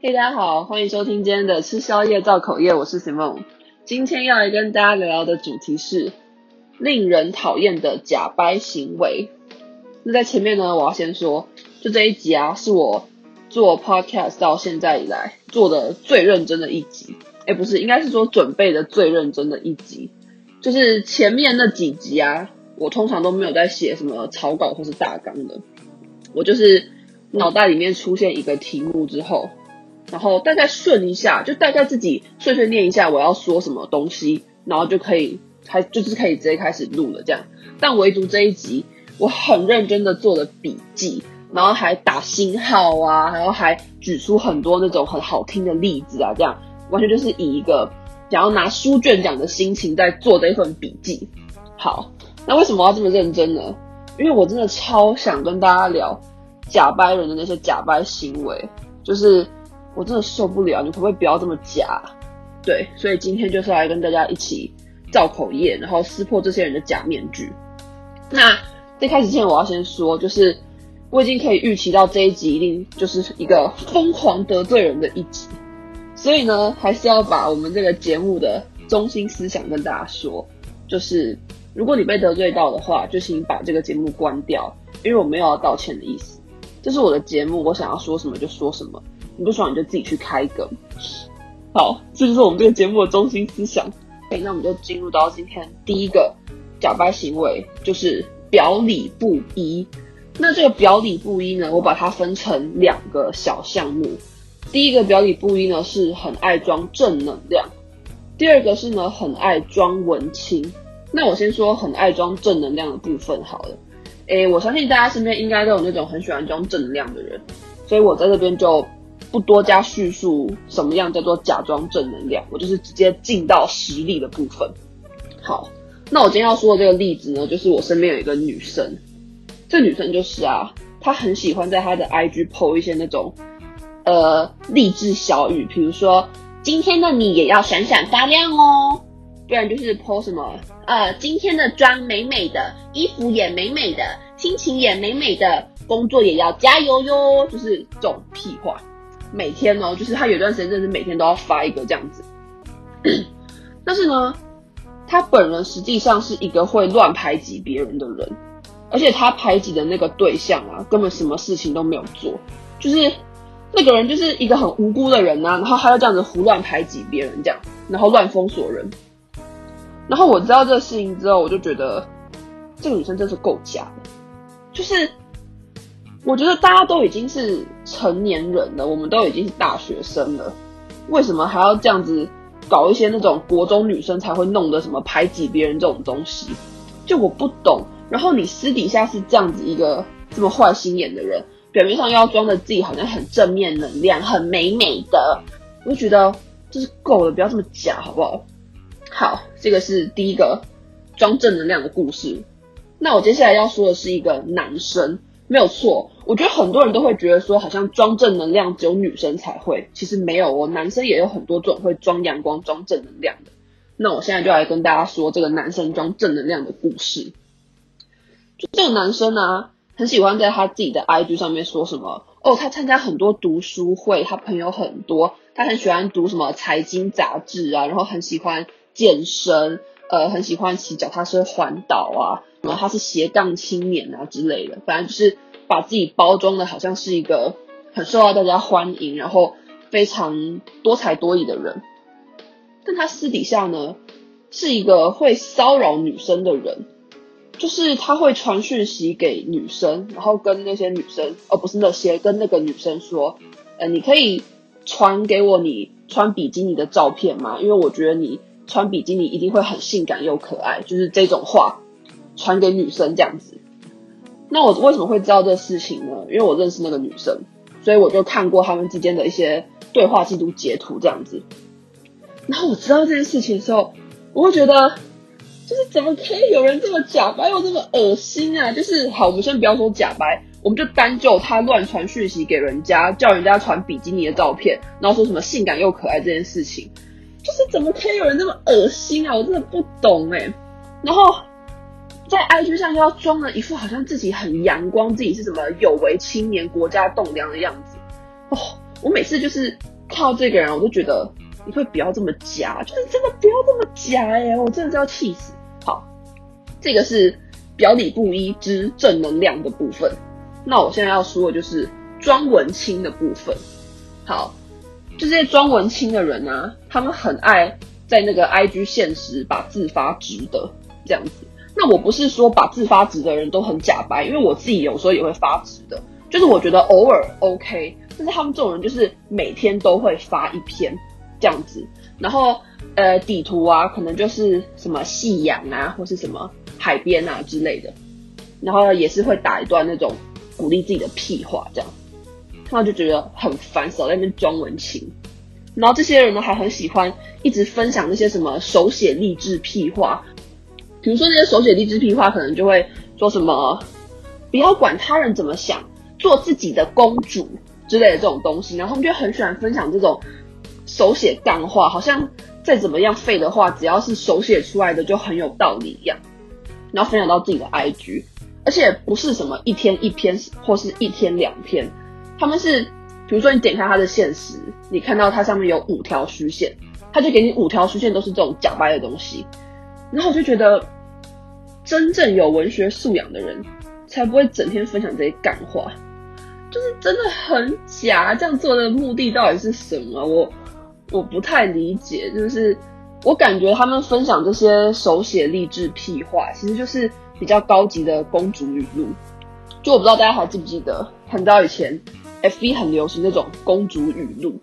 嘿，大家好，欢迎收听今天的吃宵夜造口业，我是 Simon。今天要来跟大家聊聊的主题是令人讨厌的假掰行为。那在前面呢，我要先说，就这一集啊，是我做 podcast 到现在以来做的最认真的一集。哎，不是，应该是说准备的最认真的一集。就是前面那几集啊，我通常都没有在写什么草稿或是大纲的，我就是脑袋里面出现一个题目之后。然后大概顺一下，就大概自己碎碎念一下我要说什么东西，然后就可以，还就是可以直接开始录了这样。但唯独这一集，我很认真的做了笔记，然后还打星号啊，然后还举出很多那种很好听的例子啊，这样完全就是以一个想要拿书卷奖的心情在做这一份笔记。好，那为什么要这么认真呢？因为我真的超想跟大家聊假掰人的那些假掰行为，就是。我真的受不了，你可不可以不要这么假？对，所以今天就是来跟大家一起造口业，然后撕破这些人的假面具。那在开始之前，我要先说，就是我已经可以预期到这一集一定就是一个疯狂得罪人的一集，所以呢，还是要把我们这个节目的中心思想跟大家说，就是如果你被得罪到的话，就请把这个节目关掉，因为我没有要道歉的意思。这是我的节目，我想要说什么就说什么。你不爽你就自己去开一个。好，这就是我们这个节目的中心思想。那我们就进入到今天第一个假掰行为，就是表里不一。那这个表里不一呢，我把它分成两个小项目。第一个表里不一呢，是很爱装正能量；第二个是呢，很爱装文青。那我先说很爱装正能量的部分好了。诶，我相信大家身边应该都有那种很喜欢装正能量的人，所以我在这边就。不多加叙述什么样叫做假装正能量，我就是直接进到实例的部分。好，那我今天要说的这个例子呢，就是我身边有一个女生，这女生就是啊，她很喜欢在她的 IG po 一些那种呃励志小语，比如说今天的你也要闪闪发亮哦，不然就是 po 什么呃今天的妆美美的，衣服也美美的，心情也美美的，工作也要加油哟，就是这种屁话。每天哦，就是他有段时间真的是每天都要发一个这样子，但是呢，他本人实际上是一个会乱排挤别人的人，而且他排挤的那个对象啊，根本什么事情都没有做，就是那个人就是一个很无辜的人啊，然后他要这样子胡乱排挤别人这样，然后乱封锁人，然后我知道这个事情之后，我就觉得这个女生真是够假的，就是。我觉得大家都已经是成年人了，我们都已经是大学生了，为什么还要这样子搞一些那种国中女生才会弄的什么排挤别人这种东西？就我不懂。然后你私底下是这样子一个这么坏心眼的人，表面上又要装的自己好像很正面能量、很美美的，我就觉得这是够了，不要这么假，好不好？好，这个是第一个装正能量的故事。那我接下来要说的是一个男生。没有错，我觉得很多人都会觉得说，好像装正能量只有女生才会，其实没有哦，男生也有很多种会装阳光、装正能量的。那我现在就来跟大家说这个男生装正能量的故事。就这个男生呢、啊，很喜欢在他自己的 IG 上面说什么哦，他参加很多读书会，他朋友很多，他很喜欢读什么财经杂志啊，然后很喜欢健身，呃，很喜欢骑脚踏车环岛啊。然后他是斜杠青年啊之类的，反正就是把自己包装的好像是一个很受到大家欢迎，然后非常多才多艺的人。但他私底下呢，是一个会骚扰女生的人，就是他会传讯息给女生，然后跟那些女生，哦，不是那些，跟那个女生说，呃，你可以传给我你穿比基尼的照片吗？因为我觉得你穿比基尼一定会很性感又可爱，就是这种话。传给女生这样子，那我为什么会知道这事情呢？因为我认识那个女生，所以我就看过他们之间的一些对话记录截图这样子。然后我知道这件事情的时候，我会觉得，就是怎么可以有人这么假白又这么恶心啊？就是好，我们先不要说假白，我们就单就他乱传讯息给人家，叫人家传比基尼的照片，然后说什么性感又可爱这件事情，就是怎么可以有人这么恶心啊？我真的不懂哎、然后。在 IG 上要装了一副好像自己很阳光，自己是什么有为青年、国家栋梁的样子哦，我每次就是看到这个人，我都觉得你会不要这么假，就是真的不要这么假耶！我真的是要气死。好，这个是表里不一之正能量的部分。那我现在要说的就是装文青的部分。好，就这些装文青的人啊，他们很爱在那个 IG 现实把字发直的这样子。那我不是说把自发直的人都很假掰，因为我自己有时候也会发直的，就是我觉得偶尔 OK，但是他们这种人就是每天都会发一篇这样子，然后呃底图啊可能就是什么夕阳啊或是什么海边啊之类的，然后也是会打一段那种鼓励自己的屁话这样。他就觉得很烦，少在那边装文青。然后这些人呢，还很喜欢一直分享那些什么手写励志屁话。比如说那些手写励志屁话，可能就会说什么“不要管他人怎么想，做自己的公主”之类的这种东西。然后他们就很喜欢分享这种手写干话，好像再怎么样废的话，只要是手写出来的就很有道理一样。然后分享到自己的 IG，而且不是什么一天一篇或是一天两篇。他们是，比如说你点开他的限时，你看到它上面有五条虚线，他就给你五条虚线都是这种假掰的东西，然后我就觉得，真正有文学素养的人，才不会整天分享这些干话，就是真的很假。这样做的目的到底是什么？我我不太理解。就是我感觉他们分享这些手写励志屁话，其实就是比较高级的公主语录。就我不知道大家还记不记得，很早以前。FB 很流行那种公主语录，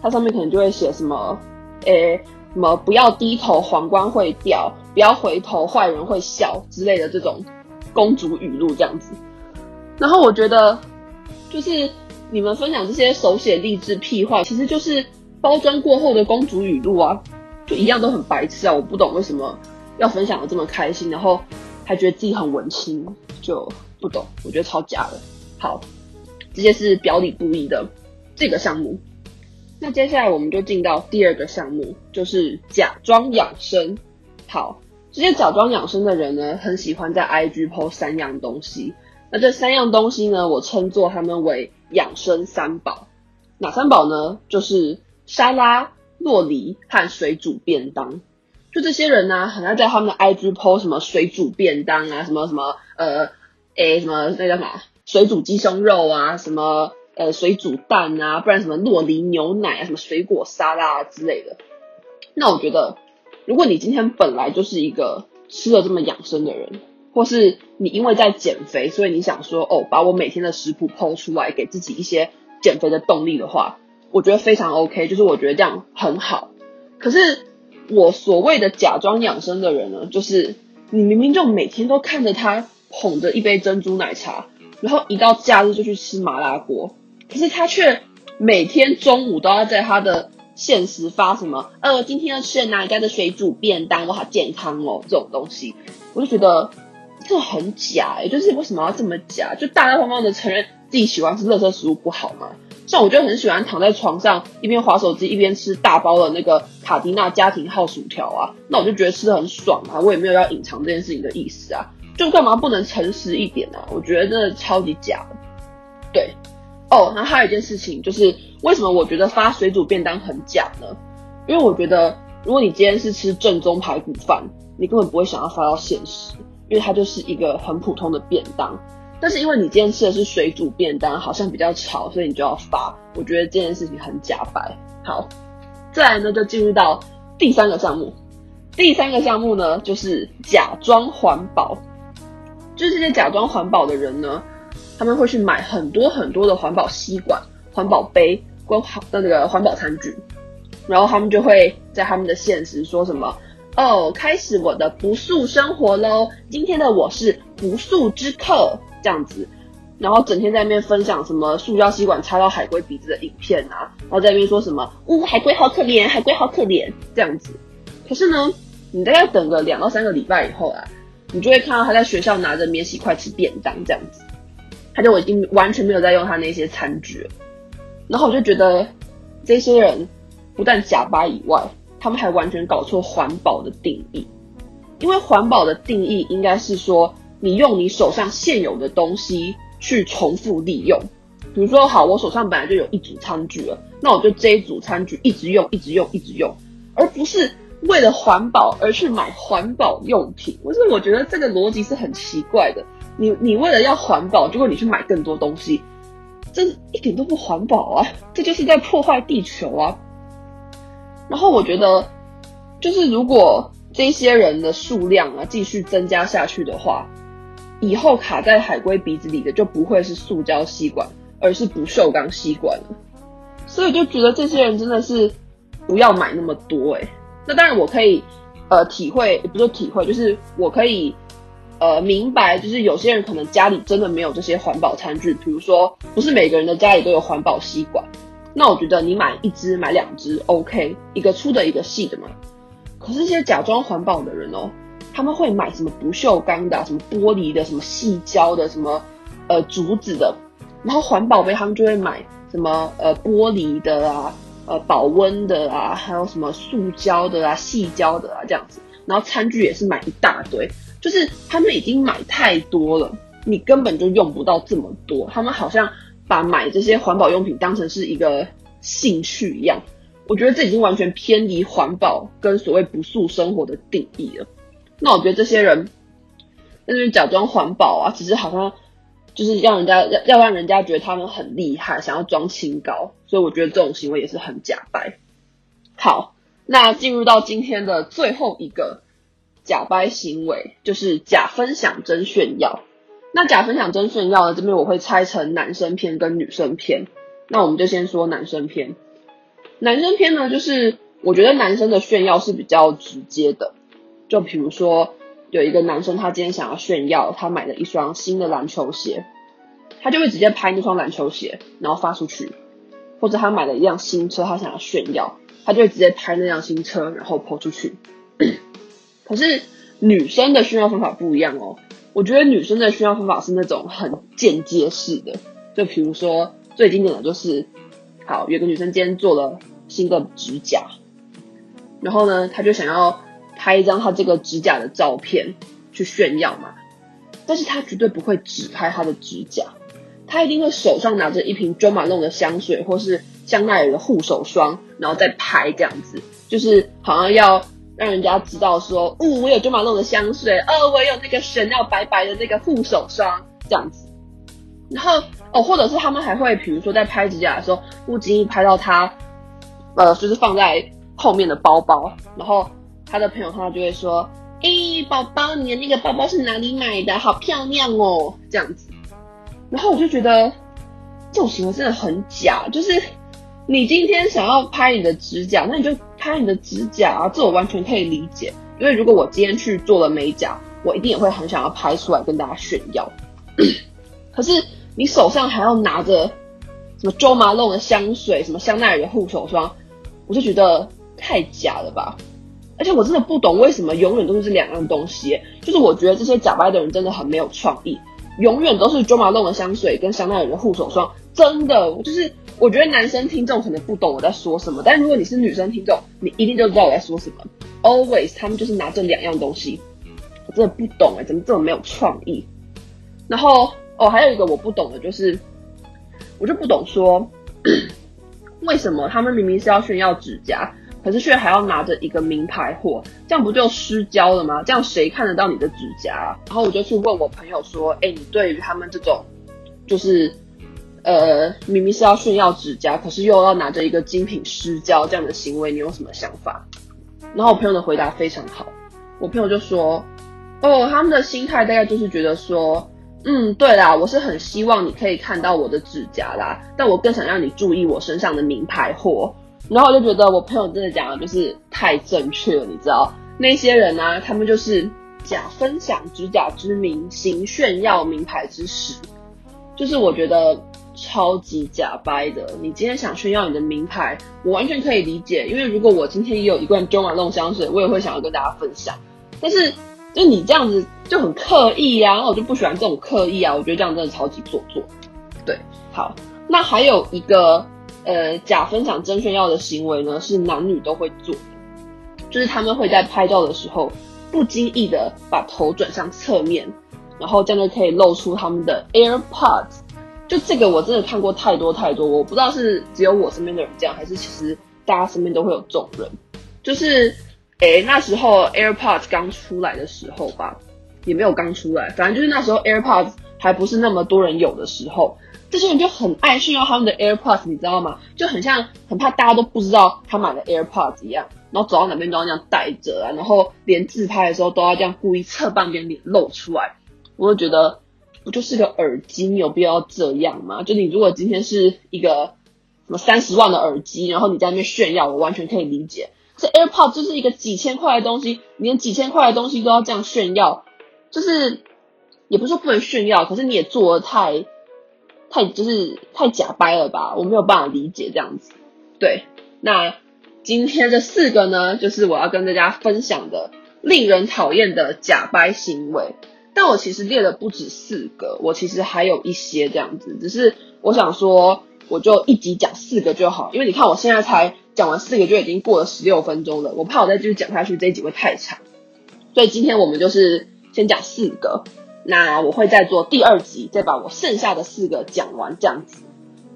它上面可能就会写什么，诶、什么不要低头皇冠会掉，不要回头坏人会笑之类的这种公主语录这样子。然后我觉得，就是你们分享这些手写励志屁话，其实就是包装过后的公主语录啊，就一样都很白痴啊！我不懂为什么要分享的这么开心，然后还觉得自己很文青，就不懂，我觉得超假的。好。这些是表里不一的这个项目，那接下来我们就进到第二个项目，就是假装养生。好，这些假装养生的人呢，很喜欢在 IG PO 三样东西。那这三样东西呢，我称作他们为养生三宝。哪三宝呢？就是沙拉、洛梨和水煮便当。就这些人呢、很爱在他们的 IG PO 什么水煮便当啊，什么什么呃，诶，什么那叫什么？水煮鸡胸肉啊，什么呃水煮蛋啊，不然什么洛梨牛奶啊，什么水果沙拉啊之类的。那我觉得，如果你今天本来就是一个吃了这么养生的人，或是你因为在减肥，所以你想说哦，把我每天的食谱 PO 出来，给自己一些减肥的动力的话，我觉得非常 OK，就是我觉得这样很好。可是我所谓的假装养生的人呢，就是你明明就每天都看着他捧着一杯珍珠奶茶。然后一到假日就去吃麻辣锅，可是他却每天中午都要在他的限时发什么，呃，今天要吃哪一家的水煮便当，我好健康哦，这种东西，我就觉得这很假诶，就是为什么要这么假？就大大方方的承认自己喜欢吃垃圾食物不好吗？像我就很喜欢躺在床上一边滑手机一边吃大包的那个卡迪娜家庭号薯条啊，那我就觉得吃得很爽啊，我也没有要隐藏这件事情的意思啊。就干嘛不能诚实一点呢、啊？我觉得真的超级假的。对，哦，然后还有一件事情就是，为什么我觉得发水煮便当很假呢？因为我觉得，如果你今天是吃正宗排骨饭，你根本不会想要发到现实，因为它就是一个很普通的便当。但是因为你今天吃的是水煮便当，好像比较潮，所以你就要发。我觉得这件事情很假白。好，再来呢，就进入到第三个项目。第三个项目呢，就是假装环保。就是这些假装环保的人呢，他们会去买很多很多的环保吸管、环保杯、关好的那个环保餐具，然后他们就会在他们的现实说什么哦，开始我的不素生活喽！今天的我是不塑之客这样子，然后整天在那边分享什么塑胶吸管插到海龟鼻子的影片啊，然后在那边说什么呜、海龟好可怜，海龟好可怜这样子。可是呢，你大概等个两到三个礼拜以后啊。你就会看到他在学校拿着免洗筷吃便当这样子，他就已经完全没有在用他那些餐具了。然后我就觉得这些人不但假掰以外，他们还完全搞错环保的定义。因为环保的定义应该是说，你用你手上现有的东西去重复利用，比如说，好，我手上本来就有一组餐具了，那我就这一组餐具一直用，一直用，一直用，而不是为了环保而去买环保用品。不是，我觉得这个逻辑是很奇怪的。你你为了要环保，结果你去买更多东西，这一点都不环保啊！这就是在破坏地球啊！然后我觉得，就是如果这些人的数量啊继续增加下去的话，以后卡在海龟鼻子里的就不会是塑胶吸管，而是不锈钢吸管了。所以就觉得这些人真的是不要买那么多哎、欸。那当然我可以呃体会，也不是体会，就是我可以。呃，明白，就是有些人可能家里真的没有这些环保餐具，比如说不是每个人的家里都有环保吸管，那我觉得你买一支、买两支 OK，一个粗的，一个细的嘛。可是这些假装环保的人哦，他们会买什么不锈钢的、什么玻璃的、什么细胶的、什么呃竹子的，然后环保杯他们就会买什么呃玻璃的啊、呃保温的啊，还有什么塑胶的啊、细胶的啊这样子，然后餐具也是买一大堆。就是他们已经买太多了，你根本就用不到这么多。他们好像把买这些环保用品当成是一个兴趣一样。我觉得这已经完全偏离环保跟所谓不素生活的定义了。那我觉得这些人那边假装环保啊，只是好像就是让人家要要让人家觉得他们很厉害，想要装清高。所以我觉得这种行为也是很假掰。好，那进入到今天的最后一个。假掰行为就是假分享真炫耀。那假分享真炫耀呢？这边我会拆成男生篇跟女生篇。那我们就先说男生篇。男生篇呢，就是我觉得男生的炫耀是比较直接的。就比如说，有一个男生他今天想要炫耀，他买了一双新的篮球鞋，他就会直接拍那双篮球鞋，然后发出去。或者他买了一辆新车，他想要炫耀，他就会直接拍那辆新车，然后 po 出去。可是女生的炫耀方法不一样哦，我觉得女生的炫耀方法是那种很间接式的，就比如说最经典的就是，好，有个女生今天做了新的指甲，然后呢，她就想要拍一张她这个指甲的照片去炫耀嘛，但是她绝对不会只拍她的指甲，她一定会手上拿着一瓶 john 弄的香水或是香奈儿的护手霜，然后再拍这样子，就是好像要。让人家知道说，哦，我有 Jo Malone 的香水，哦，我有那个 Chanel 白白的那个护手霜，这样子。然后，哦，或者是他们还会，比如说在拍指甲的时候，不经意拍到他，呃，就是放在后面的包包，然后他的朋友看到就会说，诶，宝宝，你的那个包包是哪里买的？好漂亮哦，这样子。然后我就觉得这种行为真的很假，就是你今天想要拍你的指甲，那你就。拍你的指甲啊，这我完全可以理解。因为如果我今天去做了美甲，我一定也会很想要拍出来跟大家炫耀。可是你手上还要拿着什么 Jo Malone 的香水，什么香奈儿的护手霜，我就觉得太假了吧。而且我真的不懂为什么永远都是这两样东西。就是我觉得这些假掰的人真的很没有创意，永远都是 Jo Malone 的香水跟香奈儿的护手霜，真的就是。我觉得男生听众可能不懂我在说什么，但如果你是女生听众，你一定就知道我在说什么。Always，他们就是拿这两样东西，我真的不懂哎、怎么这么没有创意？然后哦，还有一个我不懂的就是，我就不懂说，为什么他们明明是要炫耀指甲，可是却还要拿着一个名牌货，这样不就失焦了吗？这样谁看得到你的指甲啊？然后我就去问我朋友说，哎，你对于他们这种，就是。呃，明明是要炫耀指甲，可是又要拿着一个精品失焦这样的行为，你有什么想法？然后我朋友的回答非常好，我朋友就说：“哦，他们的心态大概就是觉得说，嗯，对啦，我是很希望你可以看到我的指甲啦，但我更想让你注意我身上的名牌货。”然后我就觉得我朋友真的讲的就是太正确了，你知道，那些人呢、他们就是假分享指甲之名，行炫耀名牌之实，就是我觉得。超级假掰的！你今天想炫耀你的名牌，我完全可以理解。因为如果我今天也有一罐 Jo Malone 香水，我也会想要跟大家分享。但是，就你这样子就很刻意呀、我就不喜欢这种刻意啊。我觉得这样真的超级做作。对，好，那还有一个呃假分享真炫耀的行为呢，是男女都会做的，就是他们会在拍照的时候不经意的把头转向侧面，然后这样就可以露出他们的 AirPods。就这个我真的看过太多太多，我不知道是只有我身边的人这样，还是其实大家身边都会有这种人。就是，诶，那时候 AirPods 刚出来的时候吧，也没有刚出来，反正就是那时候 AirPods 还不是那么多人有的时候，这些人就很爱炫耀他们的 AirPods，你知道吗？就很像很怕大家都不知道他买了 AirPods 一样，然后走到哪边都要这样戴着啊，然后连自拍的时候都要这样故意侧半边脸露出来，我就觉得。不就是个耳机，你有必要这样吗？就你如果今天是一个什么三十万的耳机，然后你在那边炫耀，我完全可以理解。这 AirPods 就是一个几千块的东西，你连几千块的东西都要这样炫耀，就是也不是说不能炫耀，可是你也做得太太就是太假掰了吧？我没有办法理解这样子。对，那今天这四个呢，就是我要跟大家分享的令人讨厌的假掰行为。但我其实列了不止四个，我其实还有一些这样子，只是我想说，我就一集讲四个就好，因为你看我现在才讲完四个，就已经过了十六分钟了，我怕我再继续讲下去，这一集会太长，所以今天我们就是先讲四个，那我会再做第二集，再把我剩下的四个讲完这样子。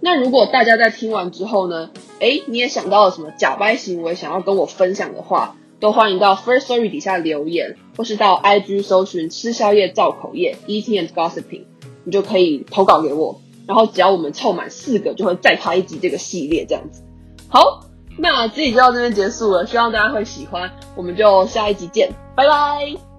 那如果大家在听完之后呢，诶，你也想到了什么假掰行为想要跟我分享的话，都欢迎到 first story 底下留言，或是到 IG 搜寻吃宵夜造口业 Eating and Gossiping，你就可以投稿给我。然后只要我们凑满四个，就会再拍一集这个系列这样子。好，那这集就到这边结束了，希望大家会喜欢，我们就下一集见，拜拜。